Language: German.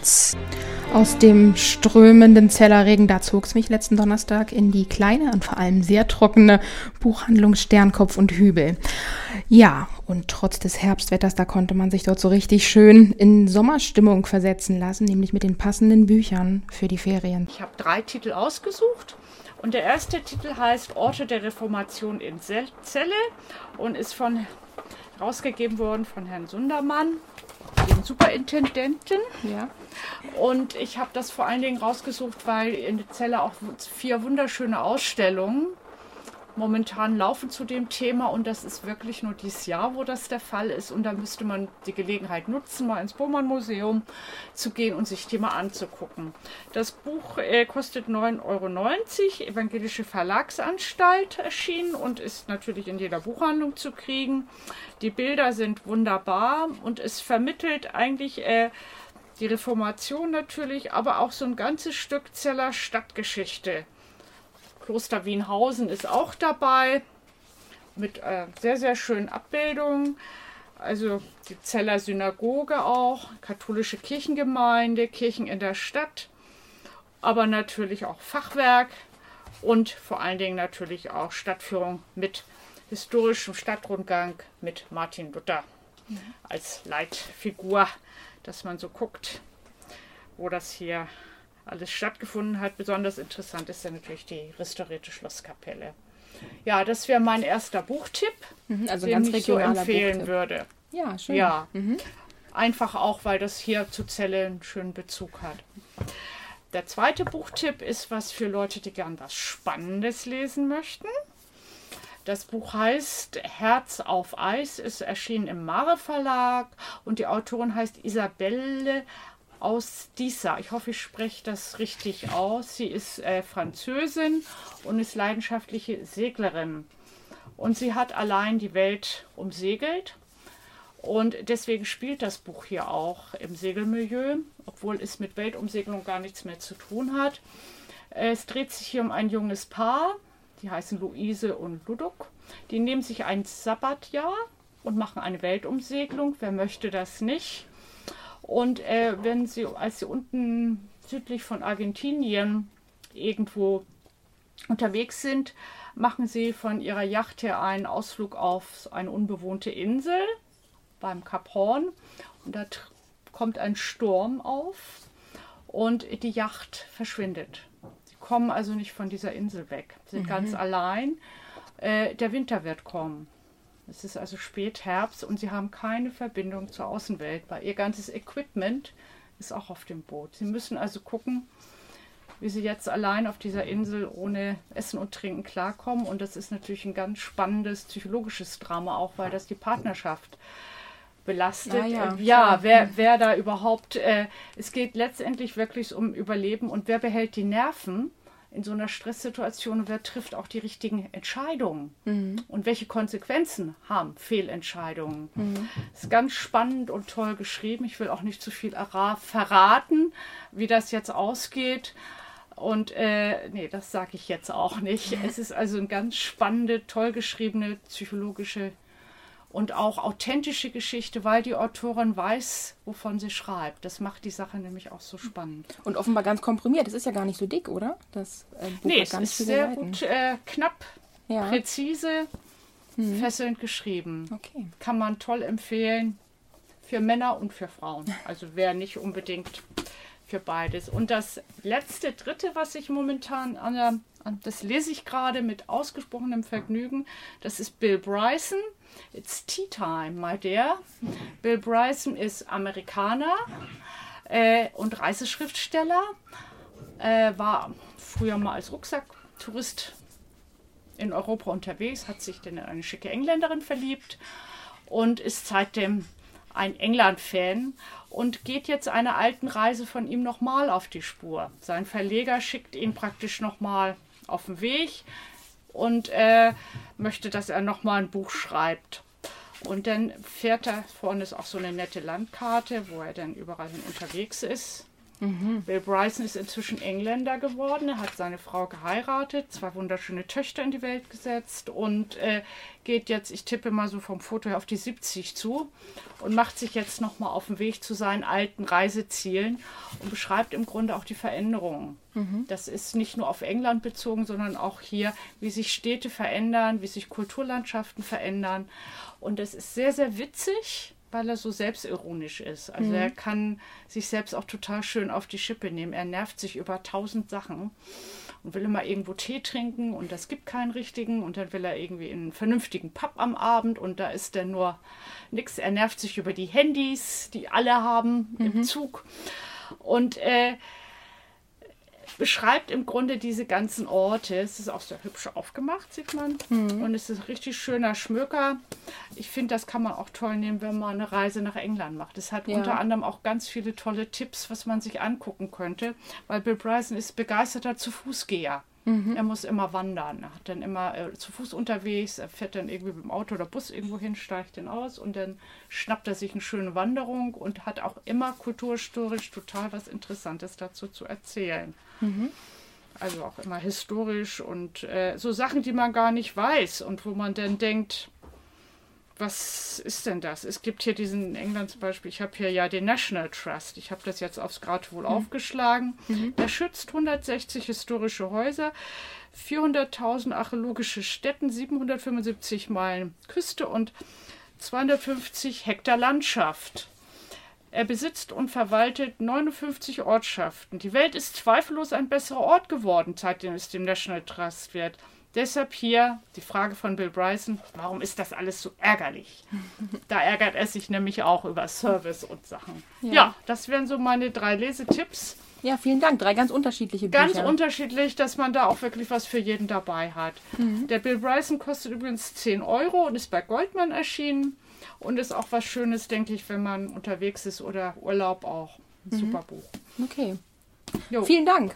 nichts. Aus dem strömenden Zellerregen, da zog es mich letzten Donnerstag in die kleine und vor allem sehr trockene Buchhandlung Sternkopf und Hübel. Ja, und trotz des Herbstwetters, da konnte man sich dort so richtig schön in Sommerstimmung versetzen lassen, nämlich mit den passenden Büchern für die Ferien. Ich habe drei Titel ausgesucht. Und der erste Titel heißt Orte der Reformation in Celle und ist von rausgegeben worden von Herrn Sundermann, dem Superintendenten. Ja. Und ich habe das vor allen Dingen rausgesucht, weil in der Zelle auch vier wunderschöne Ausstellungen momentan laufen zu dem Thema und das ist wirklich nur dieses Jahr, wo das der Fall ist. Und da müsste man die Gelegenheit nutzen, mal ins Bohmann Museum zu gehen und sich die mal anzugucken. Das Buch äh, kostet 9,90 Euro, Evangelische Verlagsanstalt erschienen und ist natürlich in jeder Buchhandlung zu kriegen. Die Bilder sind wunderbar und es vermittelt eigentlich äh, die Reformation natürlich, aber auch so ein ganzes Stück Zeller Stadtgeschichte. Kloster Wienhausen ist auch dabei mit äh, sehr, sehr schönen Abbildungen. Also die Zeller Synagoge auch, katholische Kirchengemeinde, Kirchen in der Stadt, aber natürlich auch Fachwerk und vor allen Dingen natürlich auch Stadtführung mit historischem Stadtrundgang mit Martin Luther mhm. als Leitfigur, dass man so guckt, wo das hier alles stattgefunden hat. Besonders interessant ist ja natürlich die restaurierte Schlosskapelle. Ja, das wäre mein erster Buchtipp, mhm, also den ich so empfehlen Buchtipp. würde. Ja, schön. Ja, mhm. einfach auch, weil das hier zu Celle einen schönen Bezug hat. Der zweite Buchtipp ist was für Leute, die gern was Spannendes lesen möchten. Das Buch heißt Herz auf Eis, ist erschienen im Mare Verlag und die Autorin heißt Isabelle aus Disa. Ich hoffe, ich spreche das richtig aus. Sie ist äh, Französin und ist leidenschaftliche Seglerin. Und sie hat allein die Welt umsegelt. Und deswegen spielt das Buch hier auch im Segelmilieu, obwohl es mit Weltumsegelung gar nichts mehr zu tun hat. Es dreht sich hier um ein junges Paar, die heißen Luise und Ludok. Die nehmen sich ein Sabbatjahr und machen eine Weltumsegelung. Wer möchte das nicht? Und äh, wenn sie, als sie unten südlich von Argentinien irgendwo unterwegs sind, machen sie von ihrer Yacht her einen Ausflug auf eine unbewohnte Insel beim Kap Horn. Und da kommt ein Sturm auf und die Yacht verschwindet. Sie kommen also nicht von dieser Insel weg, Sie sind mhm. ganz allein. Äh, der Winter wird kommen. Es ist also spät Herbst und sie haben keine Verbindung zur Außenwelt, weil ihr ganzes Equipment ist auch auf dem Boot. Sie müssen also gucken, wie sie jetzt allein auf dieser Insel ohne Essen und Trinken klarkommen. Und das ist natürlich ein ganz spannendes psychologisches Drama, auch weil das die Partnerschaft belastet. Ja, ja, ja wer, wer da überhaupt, äh, es geht letztendlich wirklich um Überleben und wer behält die Nerven in so einer Stresssituation, wer trifft auch die richtigen Entscheidungen mhm. und welche Konsequenzen haben Fehlentscheidungen. Mhm. Ist ganz spannend und toll geschrieben. Ich will auch nicht zu viel verraten, wie das jetzt ausgeht. Und äh, nee, das sage ich jetzt auch nicht. Es ist also eine ganz spannende, toll geschriebene psychologische und auch authentische Geschichte, weil die Autorin weiß, wovon sie schreibt. Das macht die Sache nämlich auch so spannend. Und offenbar ganz komprimiert. Das ist ja gar nicht so dick, oder? Das äh, Buch nee, es ist sehr Seiten. gut, äh, knapp, ja. präzise, mhm. fesselnd geschrieben. Okay. Kann man toll empfehlen für Männer und für Frauen. Also wer nicht unbedingt für beides. Und das letzte, dritte, was ich momentan an der, das lese ich gerade mit ausgesprochenem Vergnügen, das ist Bill Bryson It's tea time, my dear. Bill Bryson ist Amerikaner äh, und Reiseschriftsteller. Äh, war früher mal als Rucksacktourist in Europa unterwegs, hat sich dann in eine schicke Engländerin verliebt und ist seitdem ein England-Fan und geht jetzt einer alten Reise von ihm nochmal auf die Spur. Sein Verleger schickt ihn praktisch nochmal auf den Weg und äh, möchte, dass er nochmal ein Buch schreibt. Und dann fährt er, vorne ist auch so eine nette Landkarte, wo er dann überall hin unterwegs ist. Mhm. Bill Bryson ist inzwischen Engländer geworden. Er hat seine Frau geheiratet, zwei wunderschöne Töchter in die Welt gesetzt und äh, geht jetzt, ich tippe mal so vom Foto her, auf die 70 zu und macht sich jetzt nochmal auf den Weg zu seinen alten Reisezielen und beschreibt im Grunde auch die Veränderungen. Mhm. Das ist nicht nur auf England bezogen, sondern auch hier, wie sich Städte verändern, wie sich Kulturlandschaften verändern. Und es ist sehr, sehr witzig weil er so selbstironisch ist. Also mhm. er kann sich selbst auch total schön auf die Schippe nehmen. Er nervt sich über tausend Sachen und will immer irgendwo Tee trinken und das gibt keinen richtigen und dann will er irgendwie in einen vernünftigen Pub am Abend und da ist dann nur nichts. Er nervt sich über die Handys, die alle haben mhm. im Zug und äh, beschreibt im Grunde diese ganzen Orte. Es ist auch sehr hübsch aufgemacht, sieht man. Mhm. Und es ist ein richtig schöner Schmöker. Ich finde, das kann man auch toll nehmen, wenn man eine Reise nach England macht. Es hat ja. unter anderem auch ganz viele tolle Tipps, was man sich angucken könnte, weil Bill Bryson ist begeisterter zu Fußgeher. Mhm. Er muss immer wandern. Er hat dann immer äh, zu Fuß unterwegs. Er fährt dann irgendwie mit dem Auto oder Bus irgendwo hin, steigt dann aus und dann schnappt er sich eine schöne Wanderung und hat auch immer kulturhistorisch total was Interessantes dazu zu erzählen. Mhm. Also auch immer historisch und äh, so Sachen, die man gar nicht weiß und wo man dann denkt, was ist denn das? Es gibt hier diesen in England zum Beispiel, ich habe hier ja den National Trust. Ich habe das jetzt aufs Gradwohl mhm. aufgeschlagen. Mhm. Der schützt 160 historische Häuser, 400.000 archäologische Stätten, 775 Meilen Küste und 250 Hektar Landschaft. Er besitzt und verwaltet 59 Ortschaften. Die Welt ist zweifellos ein besserer Ort geworden, seitdem es dem National Trust wird. Deshalb hier die Frage von Bill Bryson, warum ist das alles so ärgerlich? Da ärgert er sich nämlich auch über Service und Sachen. Ja, ja das wären so meine drei Lesetipps. Ja, vielen Dank. Drei ganz unterschiedliche Bücher. Ganz unterschiedlich, dass man da auch wirklich was für jeden dabei hat. Mhm. Der Bill Bryson kostet übrigens 10 Euro und ist bei Goldman erschienen. Und ist auch was Schönes, denke ich, wenn man unterwegs ist oder Urlaub auch. Ein mhm. super Buch. Okay. Jo. Vielen Dank.